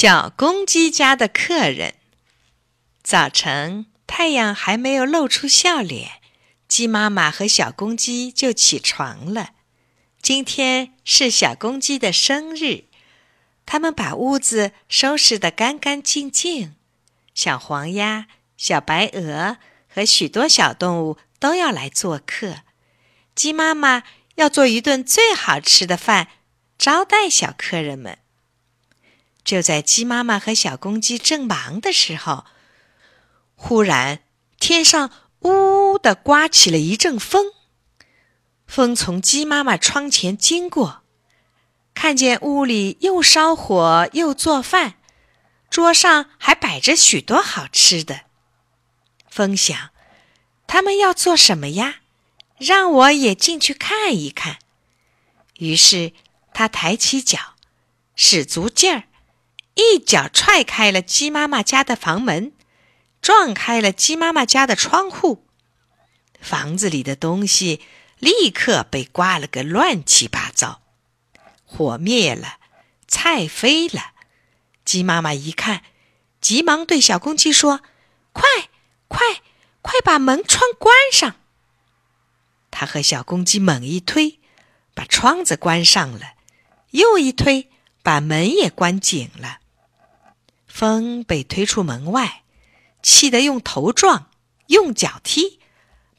小公鸡家的客人。早晨，太阳还没有露出笑脸，鸡妈妈和小公鸡就起床了。今天是小公鸡的生日，他们把屋子收拾得干干净净。小黄鸭、小白鹅和许多小动物都要来做客，鸡妈妈要做一顿最好吃的饭招待小客人们。就在鸡妈妈和小公鸡正忙的时候，忽然天上呜呜的刮起了一阵风，风从鸡妈妈窗前经过，看见屋里又烧火又做饭，桌上还摆着许多好吃的。风想，他们要做什么呀？让我也进去看一看。于是他抬起脚，使足劲儿。一脚踹开了鸡妈妈家的房门，撞开了鸡妈妈家的窗户，房子里的东西立刻被刮了个乱七八糟。火灭了，菜飞了。鸡妈妈一看，急忙对小公鸡说：“快，快，快把门窗关上！”他和小公鸡猛一推，把窗子关上了；又一推，把门也关紧了。风被推出门外，气得用头撞，用脚踢，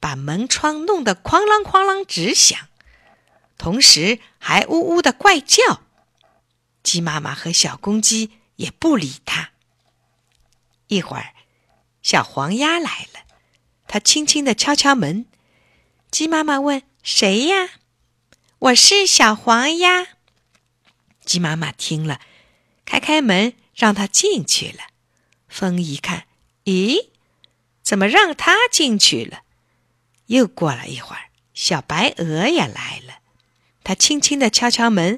把门窗弄得哐啷哐啷直响，同时还呜呜的怪叫。鸡妈妈和小公鸡也不理它。一会儿，小黄鸭来了，它轻轻的敲敲门。鸡妈妈问：“谁呀？”“我是小黄鸭。”鸡妈妈听了，开开门。让他进去了。风一看，咦，怎么让他进去了？又过了一会儿，小白鹅也来了。他轻轻的敲敲门，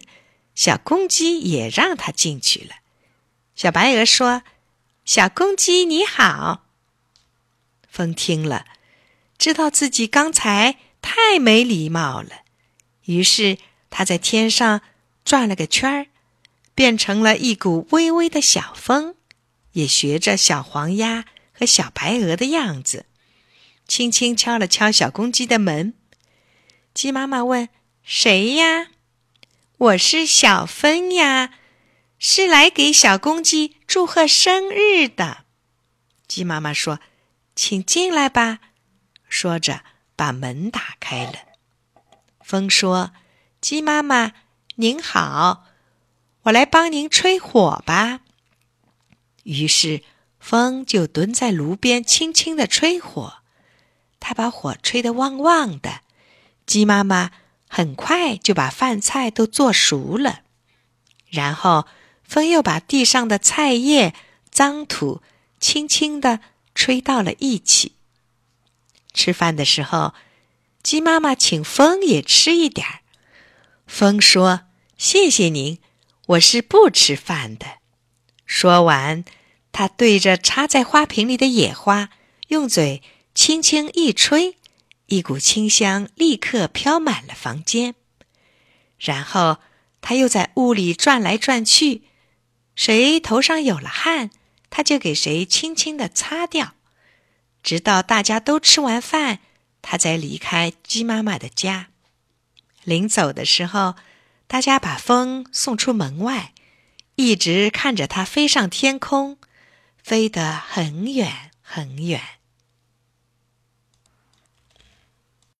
小公鸡也让他进去了。小白鹅说：“小公鸡你好。”风听了，知道自己刚才太没礼貌了，于是他在天上转了个圈儿。变成了一股微微的小风，也学着小黄鸭和小白鹅的样子，轻轻敲了敲小公鸡的门。鸡妈妈问：“谁呀？”“我是小风呀，是来给小公鸡祝贺生日的。”鸡妈妈说：“请进来吧。”说着把门打开了。风说：“鸡妈妈您好。”我来帮您吹火吧。于是，风就蹲在炉边，轻轻的吹火。他把火吹得旺旺的。鸡妈妈很快就把饭菜都做熟了。然后，风又把地上的菜叶、脏土轻轻的吹到了一起。吃饭的时候，鸡妈妈请风也吃一点儿。风说：“谢谢您。”我是不吃饭的。说完，他对着插在花瓶里的野花，用嘴轻轻一吹，一股清香立刻飘满了房间。然后他又在屋里转来转去，谁头上有了汗，他就给谁轻轻的擦掉，直到大家都吃完饭，他才离开鸡妈妈的家。临走的时候。大家把风送出门外，一直看着它飞上天空，飞得很远很远。